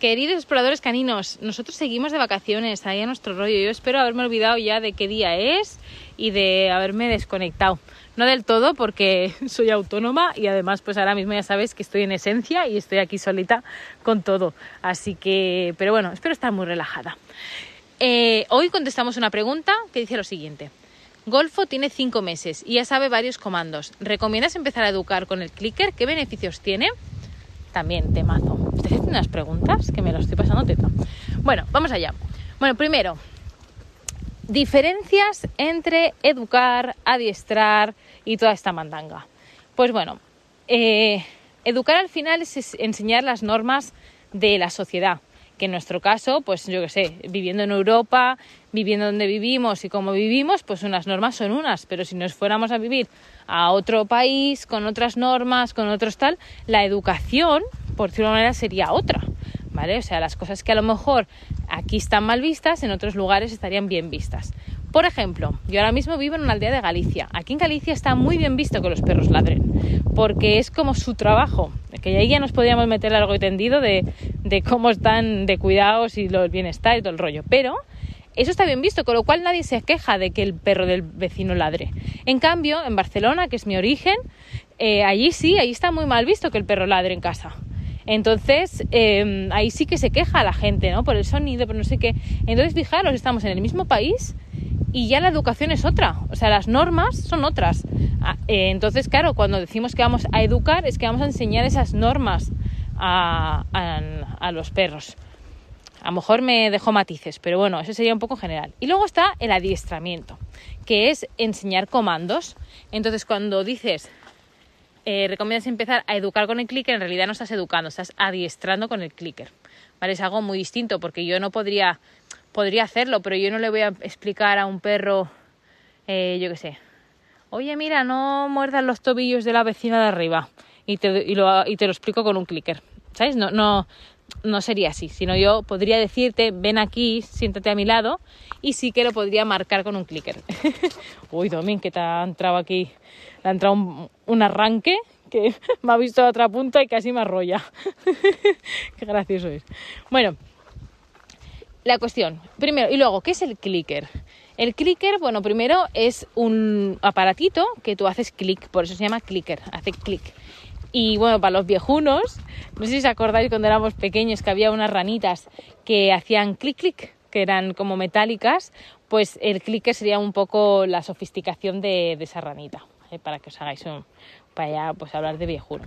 Queridos exploradores caninos, nosotros seguimos de vacaciones, ahí a nuestro rollo. Yo espero haberme olvidado ya de qué día es y de haberme desconectado. No del todo porque soy autónoma y además pues ahora mismo ya sabes que estoy en esencia y estoy aquí solita con todo. Así que, pero bueno, espero estar muy relajada. Eh, hoy contestamos una pregunta que dice lo siguiente. Golfo tiene cinco meses y ya sabe varios comandos. ¿Recomiendas empezar a educar con el clicker? ¿Qué beneficios tiene? También temazo. ¿Usted hace unas preguntas que me lo estoy pasando teta. Bueno, vamos allá. Bueno, primero, diferencias entre educar, adiestrar y toda esta mandanga. Pues bueno, eh, educar al final es enseñar las normas de la sociedad que en nuestro caso, pues yo qué sé, viviendo en Europa, viviendo donde vivimos y como vivimos, pues unas normas son unas, pero si nos fuéramos a vivir a otro país con otras normas, con otros tal, la educación, por decirlo de manera, sería otra, ¿vale? O sea, las cosas que a lo mejor aquí están mal vistas, en otros lugares estarían bien vistas. Por ejemplo, yo ahora mismo vivo en una aldea de Galicia. Aquí en Galicia está muy bien visto que los perros ladren, porque es como su trabajo. Que ahí ya nos podríamos meter algo tendido de, cómo están de cuidados y el bienestar y todo el rollo. Pero eso está bien visto, con lo cual nadie se queja de que el perro del vecino ladre. En cambio, en Barcelona, que es mi origen, eh, allí sí, ahí está muy mal visto que el perro ladre en casa. Entonces, em, ahí sí que se queja la gente, ¿no? Por el sonido, por no sé qué. Entonces, fijaros, estamos en el mismo país y ya la educación es otra, o sea, las normas son otras. Ah, eh, entonces, claro, cuando decimos que vamos a educar es que vamos a enseñar esas normas a, los perros. A lo mejor me dejo matices, pero bueno, eso sería un poco general. Y luego está el adiestramiento, que es enseñar comandos. Entonces, cuando dices, eh, recomiendas empezar a educar con el clicker, en realidad no estás educando, estás adiestrando con el clicker. ¿Vale? Es algo muy distinto porque yo no podría podría hacerlo, pero yo no le voy a explicar a un perro, eh, yo qué sé, oye, mira, no muerdas los tobillos de la vecina de arriba y te, lo, te explico con un clicker, ¿sabes? No, no, no sería así, sino yo podría decirte, ven aquí, siéntate a mi lado y sí que lo podría marcar con un clicker. Uy, Domin, que te ha entrado aquí, le ha entrado un, un arranque que me ha visto a otra punta y casi me arrolla. Qué gracioso es. Bueno, la cuestión, primero, y luego, ¿qué es el clicker? El clicker, bueno, primero es un aparatito que tú haces clic, por eso se llama clicker, hace clic. Y bueno, para los viejunos, no sé si os acordáis cuando éramos pequeños que había unas ranitas que hacían clic clic, que eran como metálicas, pues el clicker sería un poco la sofisticación de, esa ranita, para que os hagáis un, para allá pues hablar de viejuno.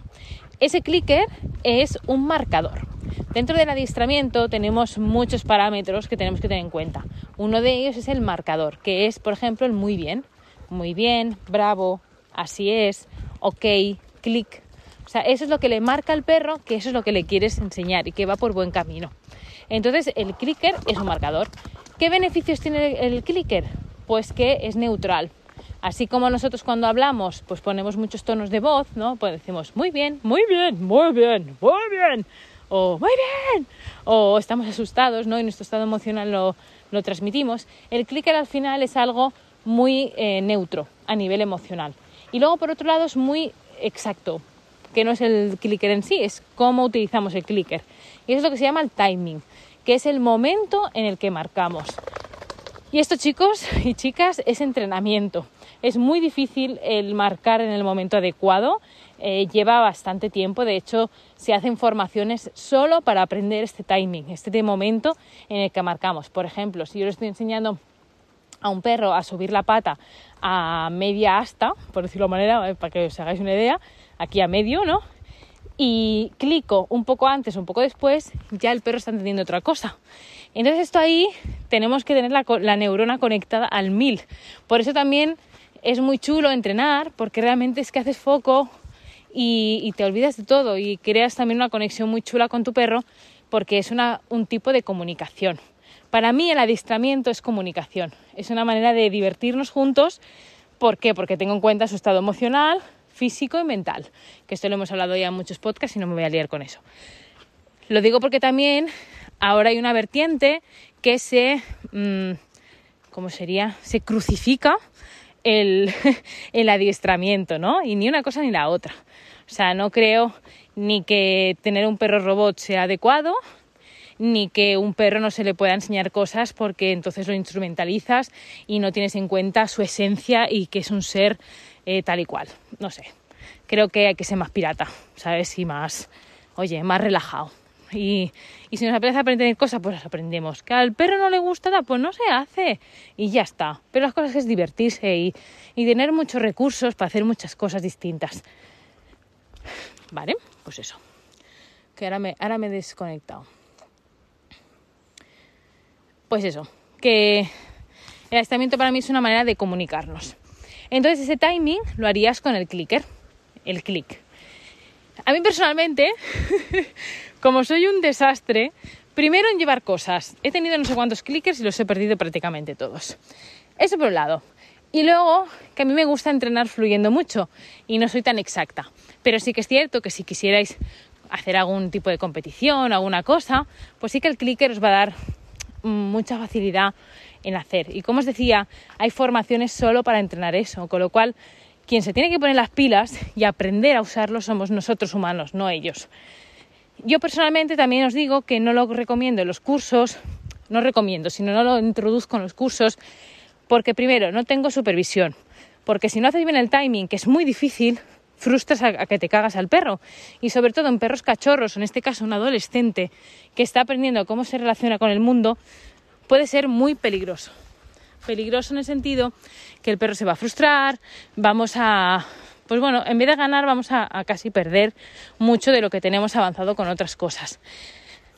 Ese clicker es un marcador. Dentro del adiestramiento tenemos muchos parámetros que tenemos que tener en cuenta. Uno de ellos es el marcador, que es, por ejemplo, el muy bien. Muy bien, bravo, así es, ok, clic. O sea, eso es lo que le marca al perro, que eso es lo que le quieres enseñar y que va por buen camino. Entonces, el clicker es un marcador. ¿Qué beneficios tiene el clicker? Pues que es neutral. Así como nosotros cuando hablamos, pues ponemos muchos tonos de voz, ¿no? Pues decimos muy bien, muy bien, muy bien, muy bien o muy bien, o estamos asustados, ¿no? Y nuestro estado emocional lo, lo transmitimos. El clicker al final es algo muy eh, neutro a nivel emocional. Y luego, por otro lado, es muy exacto, que no es el clicker en sí, es cómo utilizamos el clicker. Y eso es lo que se llama el timing, que es el momento en el que marcamos. Y esto, chicos y chicas, es entrenamiento. Es muy difícil el marcar en el momento adecuado eh, lleva bastante tiempo. De hecho, se hacen formaciones solo para aprender este timing, este momento en el que marcamos. Por ejemplo, si yo le estoy enseñando a un perro a subir la pata a media asta, por decirlo de manera, eh, para que os hagáis una idea, aquí a medio, ¿no? Y clico un poco antes, un poco después, ya el perro está entendiendo otra cosa. Entonces esto ahí tenemos que tener la, neurona conectada al mil. Por eso también es muy chulo entrenar, porque realmente es que haces foco y, te olvidas de todo y creas también una conexión muy chula con tu perro porque es una, un tipo de comunicación. Para mí el adiestramiento es comunicación, es una manera de divertirnos juntos. ¿Por qué? Porque tengo en cuenta su estado emocional, físico y mental, que esto lo hemos hablado ya en muchos podcasts y no me voy a liar con eso. Lo digo porque también ahora hay una vertiente que se, mm, ¿cómo sería? Se crucifica el, el adiestramiento, ¿no? Y ni una cosa ni la otra. O sea, no creo ni que tener un perro robot sea adecuado, ni que un perro no se le pueda enseñar cosas porque entonces lo instrumentalizas y no tienes en cuenta su esencia y que es un ser eh, tal y cual. No sé, creo que hay que ser más pirata, ¿sabes? Y más, oye, más relajado. Y, si nos apetece aprender cosas, pues las aprendemos. Que al perro no le gusta, pues no se hace. Y ya está. Pero las cosas es divertirse y, tener muchos recursos para hacer muchas cosas distintas. Vale, pues eso. Que ahora me, ahora me he desconectado. Pues eso, que el aislamiento para mí es una manera de comunicarnos. Entonces ese timing lo harías con el clicker, el click. A mí personalmente, como soy un desastre, primero en llevar cosas. He tenido no sé cuántos clickers y los he perdido prácticamente todos. Eso por un lado. Y luego, que a mí me gusta entrenar fluyendo mucho y no soy tan exacta. Pero sí que es cierto que si quisierais hacer algún tipo de competición, alguna cosa, pues sí que el clicker os va a dar mucha facilidad en hacer. Y como os decía, hay formaciones solo para entrenar eso, con lo cual quien se tiene que poner las pilas y aprender a usarlo somos nosotros humanos, no ellos. Yo personalmente también os digo que no lo recomiendo en los cursos, no recomiendo, sino no lo introduzco en los cursos, porque primero no tengo supervisión, porque si no haces bien el timing, que es muy difícil, frustras a, que te cagas al perro. Y sobre todo en perros cachorros, en este caso un adolescente que está aprendiendo cómo se relaciona con el mundo, puede ser muy peligroso. Peligroso en el sentido que el perro se va a frustrar, vamos a, pues bueno, en vez de ganar vamos a, casi perder mucho de lo que tenemos avanzado con otras cosas.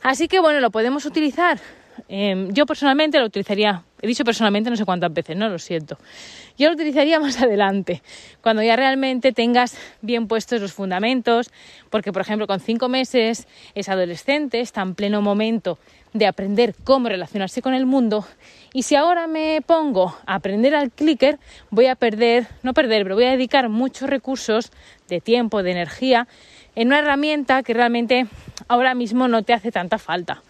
Así que bueno, lo podemos utilizar. Em, yo personalmente lo utilizaría, he dicho personalmente no sé cuántas veces, no lo siento. Yo lo utilizaría más adelante, cuando ya realmente tengas bien puestos los fundamentos, porque por ejemplo con cinco meses es adolescente, está en pleno momento de aprender cómo relacionarse con el mundo y si ahora me pongo a aprender al clicker voy a perder, no perder, pero voy a dedicar muchos recursos de tiempo, de energía en una herramienta que realmente ahora mismo no te hace tanta falta.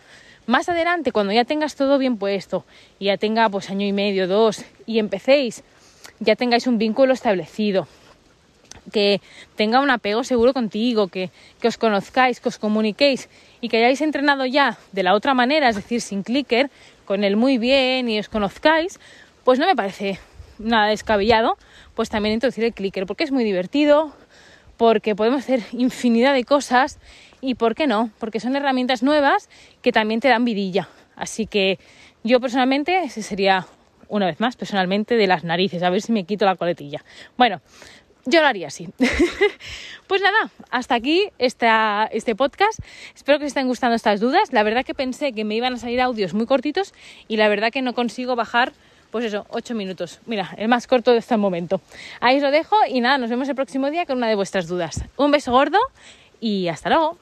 Más adelante, cuando ya tengas todo bien puesto y ya tenga pues año y medio, dos y empecéis ya tengáis un vínculo establecido, que tenga un apego seguro contigo, que, que, os conozcáis, que os comuniquéis y que hayáis entrenado ya de la otra manera, es decir, sin clicker, con él muy bien y os conozcáis, pues no me parece nada descabellado, pues también introducir el clicker, porque es muy divertido, porque podemos hacer infinidad de cosas y por qué no, porque son herramientas nuevas que también te dan vidilla. Así que yo personalmente ese sería una vez más, personalmente, de las narices, a ver si me quito la coletilla. Bueno, yo lo haría así. pues nada, hasta aquí esta, este podcast. Espero que os estén gustando estas dudas. La verdad que pensé que me iban a salir audios muy cortitos y la verdad que no consigo bajar, pues eso, 8 minutos. Mira, el más corto de este momento. Ahí os lo dejo y nada, nos vemos el próximo día con una de vuestras dudas. Un beso gordo y hasta luego.